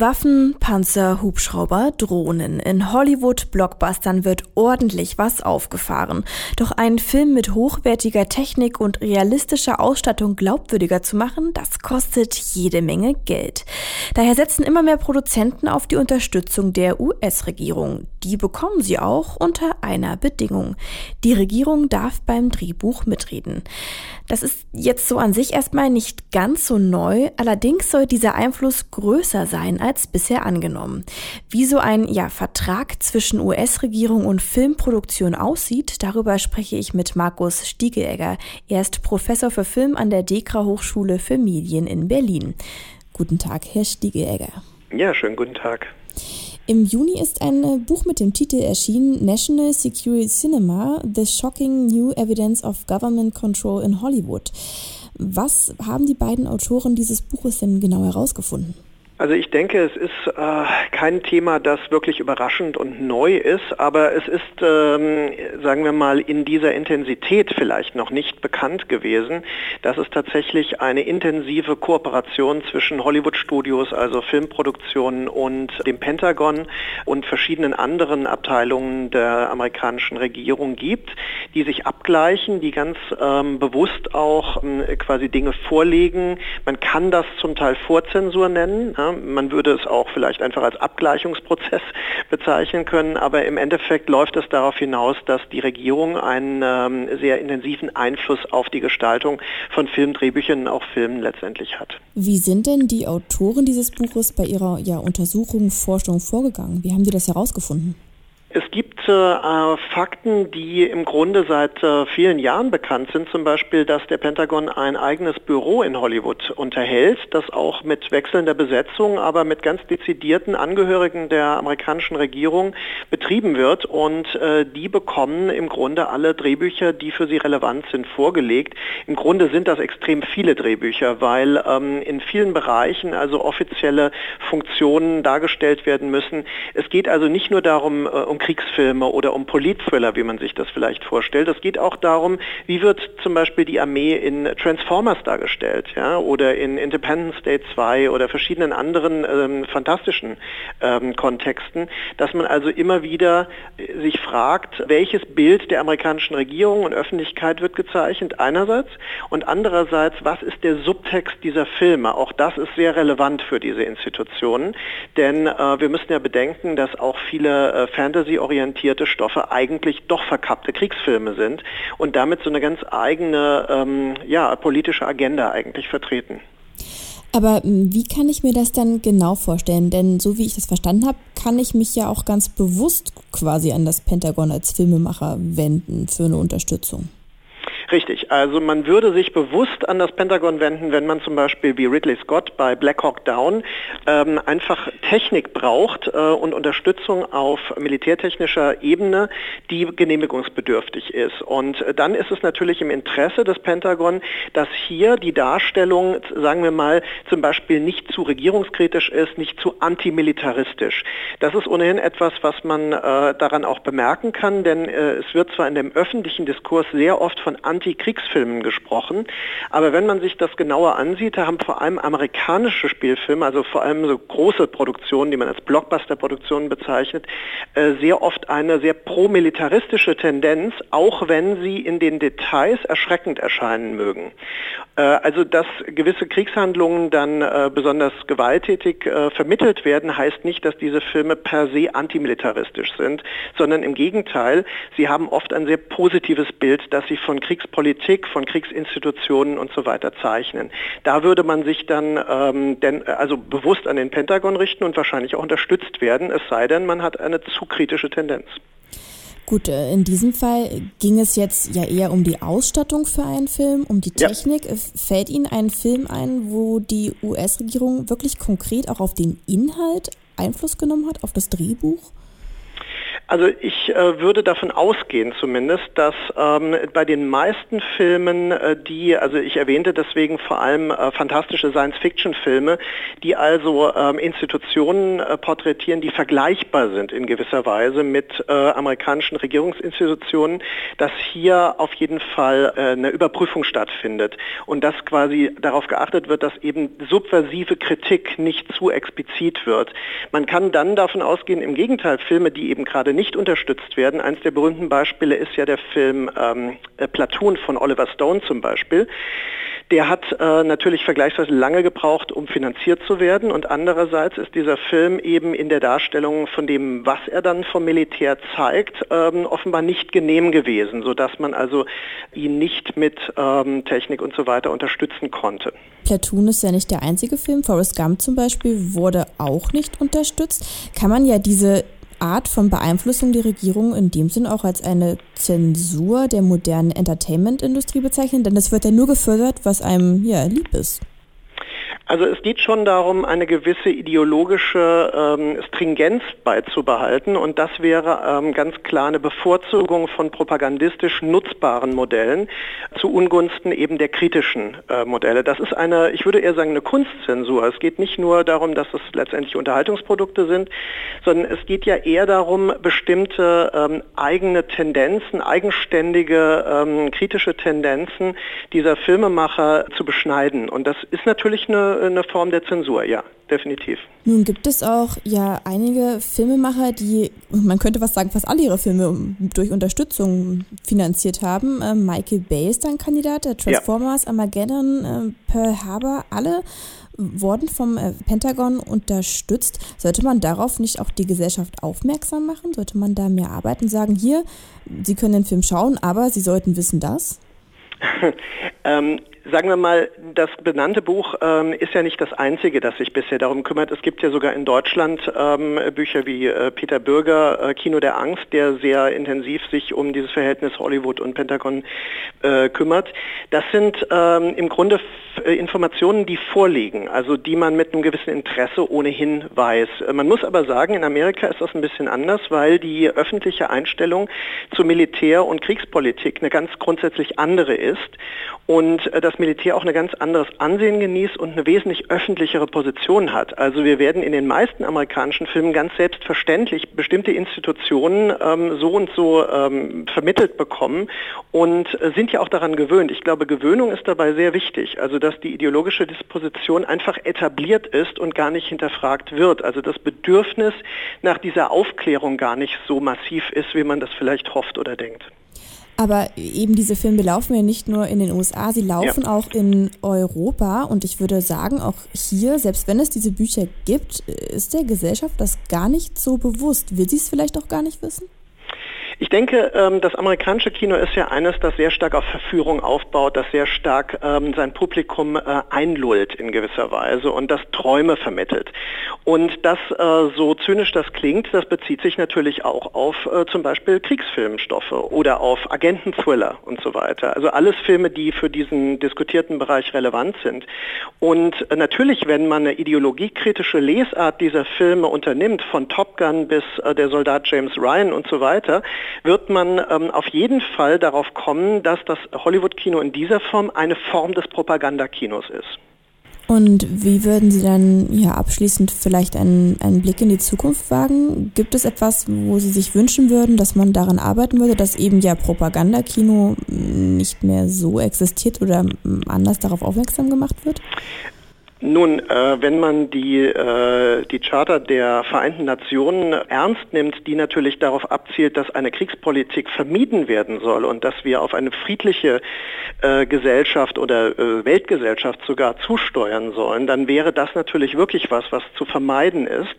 Waffen, Panzer, Hubschrauber, Drohnen. In Hollywood-Blockbustern wird ordentlich was aufgefahren. Doch einen Film mit hochwertiger Technik und realistischer Ausstattung glaubwürdiger zu machen, das kostet jede Menge Geld. Daher setzen immer mehr Produzenten auf die Unterstützung der US-Regierung. Die bekommen sie auch unter einer Bedingung. Die Regierung darf beim Drehbuch mitreden. Das ist jetzt so an sich erstmal nicht ganz so neu, allerdings soll dieser Einfluss größer sein als bisher angenommen. Wie so ein ja, Vertrag zwischen US-Regierung und Filmproduktion aussieht, darüber spreche ich mit Markus Stiegelegger. Er ist Professor für Film an der DEKRA Hochschule für Medien in Berlin. Guten Tag, Herr Stiegelegger. Ja, schönen guten Tag. Im Juni ist ein äh, Buch mit dem Titel erschienen National Security Cinema, The Shocking New Evidence of Government Control in Hollywood. Was haben die beiden Autoren dieses Buches denn genau herausgefunden? Also ich denke, es ist äh, kein Thema, das wirklich überraschend und neu ist, aber es ist, ähm, sagen wir mal, in dieser Intensität vielleicht noch nicht bekannt gewesen, dass es tatsächlich eine intensive Kooperation zwischen Hollywood-Studios, also Filmproduktionen und dem Pentagon und verschiedenen anderen Abteilungen der amerikanischen Regierung gibt, die sich abgleichen, die ganz ähm, bewusst auch ähm, quasi Dinge vorlegen. Man kann das zum Teil Vorzensur nennen. Ja? Man würde es auch vielleicht einfach als Abgleichungsprozess bezeichnen können, aber im Endeffekt läuft es darauf hinaus, dass die Regierung einen ähm, sehr intensiven Einfluss auf die Gestaltung von Filmdrehbüchern und auch Filmen letztendlich hat. Wie sind denn die Autoren dieses Buches bei ihrer ja, Untersuchung, Forschung vorgegangen? Wie haben die das herausgefunden? Es gibt äh, Fakten, die im Grunde seit äh, vielen Jahren bekannt sind, zum Beispiel, dass der Pentagon ein eigenes Büro in Hollywood unterhält, das auch mit wechselnder Besetzung, aber mit ganz dezidierten Angehörigen der amerikanischen Regierung betrieben wird und äh, die bekommen im Grunde alle Drehbücher, die für sie relevant sind, vorgelegt. Im Grunde sind das extrem viele Drehbücher, weil ähm, in vielen Bereichen also offizielle Funktionen dargestellt werden müssen. Es geht also nicht nur darum, äh, um Kriegsfilme oder um Politthriller, wie man sich das vielleicht vorstellt. Es geht auch darum, wie wird zum Beispiel die Armee in Transformers dargestellt ja, oder in Independence Day 2 oder verschiedenen anderen ähm, fantastischen ähm, Kontexten, dass man also immer wieder äh, sich fragt, welches Bild der amerikanischen Regierung und Öffentlichkeit wird gezeichnet einerseits und andererseits, was ist der Subtext dieser Filme? Auch das ist sehr relevant für diese Institutionen, denn äh, wir müssen ja bedenken, dass auch viele äh, Fantasy orientierte Stoffe eigentlich doch verkappte Kriegsfilme sind und damit so eine ganz eigene ähm, ja, politische Agenda eigentlich vertreten. Aber hm, wie kann ich mir das dann genau vorstellen? Denn so wie ich das verstanden habe, kann ich mich ja auch ganz bewusst quasi an das Pentagon als Filmemacher wenden für eine Unterstützung. Richtig, also man würde sich bewusst an das Pentagon wenden, wenn man zum Beispiel wie Ridley Scott bei Black Hawk Down ähm, einfach Technik braucht äh, und Unterstützung auf militärtechnischer Ebene, die genehmigungsbedürftig ist. Und äh, dann ist es natürlich im Interesse des Pentagon, dass hier die Darstellung, sagen wir mal, zum Beispiel nicht zu regierungskritisch ist, nicht zu antimilitaristisch. Das ist ohnehin etwas, was man äh, daran auch bemerken kann, denn äh, es wird zwar in dem öffentlichen Diskurs sehr oft von Antikriegsfilmen gesprochen. Aber wenn man sich das genauer ansieht, da haben vor allem amerikanische Spielfilme, also vor allem so große Produktionen, die man als Blockbuster-Produktionen bezeichnet, äh, sehr oft eine sehr promilitaristische Tendenz, auch wenn sie in den Details erschreckend erscheinen mögen. Äh, also dass gewisse Kriegshandlungen dann äh, besonders gewalttätig vermittelt werden, heißt nicht, dass diese Filme per se antimilitaristisch sind, sondern im Gegenteil, sie haben oft ein sehr positives Bild, das sie von Kriegs Kriegspolitik, von Kriegsinstitutionen und so weiter zeichnen. Da würde man sich dann ähm, denn, also bewusst an den Pentagon richten und wahrscheinlich auch unterstützt werden, es sei denn, man hat eine zu kritische Tendenz. Gut, äh, in diesem Fall ging es jetzt ja eher um die Ausstattung für einen Film, um die Technik. Ja. Fällt Ihnen ein Film ein, wo die US-Regierung wirklich konkret auch auf den Inhalt Einfluss genommen hat, auf das Drehbuch? Also ich äh, würde davon ausgehen zumindest, dass ähm, bei den meisten Filmen, äh, die, also ich erwähnte deswegen vor allem äh, fantastische Science-Fiction-Filme, die also ähm, Institutionen äh, porträtieren, die vergleichbar sind in gewisser Weise mit äh, amerikanischen Regierungsinstitutionen, dass hier auf jeden Fall äh, eine Überprüfung stattfindet und dass quasi darauf geachtet wird, dass eben subversive Kritik nicht zu explizit wird. Man kann dann davon ausgehen, im Gegenteil, Filme, die eben gerade nicht unterstützt werden. Eines der berühmten Beispiele ist ja der Film ähm, äh, Platoon von Oliver Stone zum Beispiel. Der hat äh, natürlich vergleichsweise lange gebraucht, um finanziert zu werden und andererseits ist dieser Film eben in der Darstellung von dem, was er dann vom Militär zeigt, ähm, offenbar nicht genehm gewesen, sodass man also ihn nicht mit ähm, Technik und so weiter unterstützen konnte. Platoon ist ja nicht der einzige Film. Forrest Gump zum Beispiel wurde auch nicht unterstützt. Kann man ja diese Art von Beeinflussung der Regierung in dem Sinn auch als eine Zensur der modernen Entertainment-Industrie bezeichnen? Denn das wird ja nur gefördert, was einem ja lieb ist. Also es geht schon darum, eine gewisse ideologische ähm, Stringenz beizubehalten und das wäre ähm, ganz klar eine Bevorzugung von propagandistisch nutzbaren Modellen zu Ungunsten eben der kritischen äh, Modelle. Das ist eine, ich würde eher sagen, eine Kunstzensur. Es geht nicht nur darum, dass es letztendlich Unterhaltungsprodukte sind, sondern es geht ja eher darum, bestimmte ähm, eigene Tendenzen, eigenständige ähm, kritische Tendenzen dieser Filmemacher zu beschneiden. Und das ist natürlich eine eine Form der Zensur, ja, definitiv. Nun gibt es auch ja einige Filmemacher, die, man könnte was sagen, fast alle ihre Filme durch Unterstützung finanziert haben. Äh, Michael Bay ist ein Kandidat, der Transformers, ja. Armageddon, äh, Pearl Harbor, alle wurden vom äh, Pentagon unterstützt. Sollte man darauf nicht auch die Gesellschaft aufmerksam machen? Sollte man da mehr arbeiten, sagen, hier, Sie können den Film schauen, aber Sie sollten wissen das? ähm, sagen wir mal, das benannte Buch ähm, ist ja nicht das einzige, das sich bisher darum kümmert. Es gibt ja sogar in Deutschland ähm, Bücher wie äh, Peter Bürger, äh, Kino der Angst, der sehr intensiv sich um dieses Verhältnis Hollywood und Pentagon äh, kümmert. Das sind ähm, im Grunde äh, Informationen, die vorliegen, also die man mit einem gewissen Interesse ohnehin weiß. Äh, man muss aber sagen, in Amerika ist das ein bisschen anders, weil die öffentliche Einstellung zu Militär- und Kriegspolitik eine ganz grundsätzlich andere ist und äh, das Militär auch ein ganz anderes Ansehen genießt und eine wesentlich öffentlichere Position hat. Also wir werden in den meisten amerikanischen Filmen ganz selbstverständlich bestimmte Institutionen ähm, so und so ähm, vermittelt bekommen und äh, sind ja auch daran gewöhnt. Ich glaube, Gewöhnung ist dabei sehr wichtig, also dass die ideologische Disposition einfach etabliert ist und gar nicht hinterfragt wird. Also das Bedürfnis nach dieser Aufklärung gar nicht so massiv ist, wie man das vielleicht hofft oder denkt. Aber eben diese Filme laufen ja nicht nur in den USA, sie laufen ja. auch in Europa. Und ich würde sagen, auch hier, selbst wenn es diese Bücher gibt, ist der Gesellschaft das gar nicht so bewusst. Will sie es vielleicht auch gar nicht wissen? Ich denke, ähm, das amerikanische Kino ist ja eines, das sehr stark auf Verführung aufbaut, das sehr stark ähm, sein Publikum äh, einlullt in gewisser Weise und das Träume vermittelt. Und das, äh, so zynisch das klingt, das bezieht sich natürlich auch auf äh, zum Beispiel Kriegsfilmstoffe oder auf Agententhriller und so weiter. Also alles Filme, die für diesen diskutierten Bereich relevant sind. Und natürlich, wenn man eine ideologiekritische Lesart dieser Filme unternimmt, von Top Gun bis der Soldat James Ryan und so weiter, wird man ähm, auf jeden Fall darauf kommen, dass das Hollywood-Kino in dieser Form eine Form des Propagandakinos ist. Und wie würden Sie dann ja abschließend vielleicht einen, einen Blick in die Zukunft wagen? Gibt es etwas, wo Sie sich wünschen würden, dass man daran arbeiten würde, dass eben ja Propagandakino nicht mehr so existiert oder anders darauf aufmerksam gemacht wird? Nun, äh, wenn man die, äh, die Charta der Vereinten Nationen ernst nimmt, die natürlich darauf abzielt, dass eine Kriegspolitik vermieden werden soll und dass wir auf eine friedliche äh, Gesellschaft oder äh, Weltgesellschaft sogar zusteuern sollen, dann wäre das natürlich wirklich was, was zu vermeiden ist.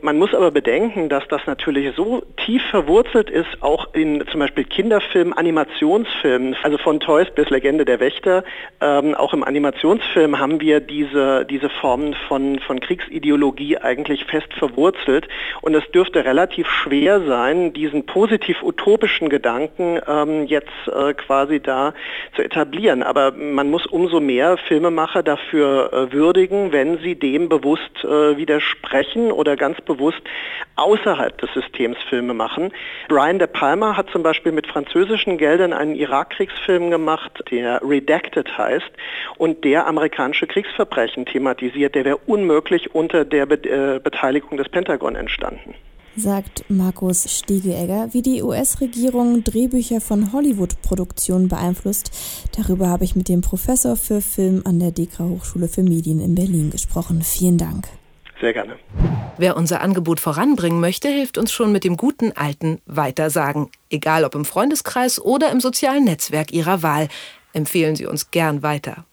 Man muss aber bedenken, dass das natürlich so tief verwurzelt ist, auch in zum Beispiel Kinderfilmen, Animationsfilmen, also von Toys bis Legende der Wächter. Ähm, auch im Animationsfilm haben wir diese diese, diese Formen von, von Kriegsideologie eigentlich fest verwurzelt. Und es dürfte relativ schwer sein, diesen positiv-utopischen Gedanken ähm, jetzt äh, quasi da zu etablieren. Aber man muss umso mehr Filmemacher dafür äh, würdigen, wenn sie dem bewusst äh, widersprechen oder ganz bewusst außerhalb des Systems Filme machen. Brian De Palma hat zum Beispiel mit französischen Geldern einen Irakkriegsfilm gemacht, der Redacted heißt und der amerikanische Kriegsverbrechen thematisiert. Der wäre unmöglich unter der Be äh, Beteiligung des Pentagon entstanden sagt Markus Stiegeegger, wie die US-Regierung Drehbücher von Hollywood-Produktionen beeinflusst. Darüber habe ich mit dem Professor für Film an der DEKRA Hochschule für Medien in Berlin gesprochen. Vielen Dank. Sehr gerne. Wer unser Angebot voranbringen möchte, hilft uns schon mit dem guten alten Weitersagen. Egal ob im Freundeskreis oder im sozialen Netzwerk Ihrer Wahl. Empfehlen Sie uns gern weiter.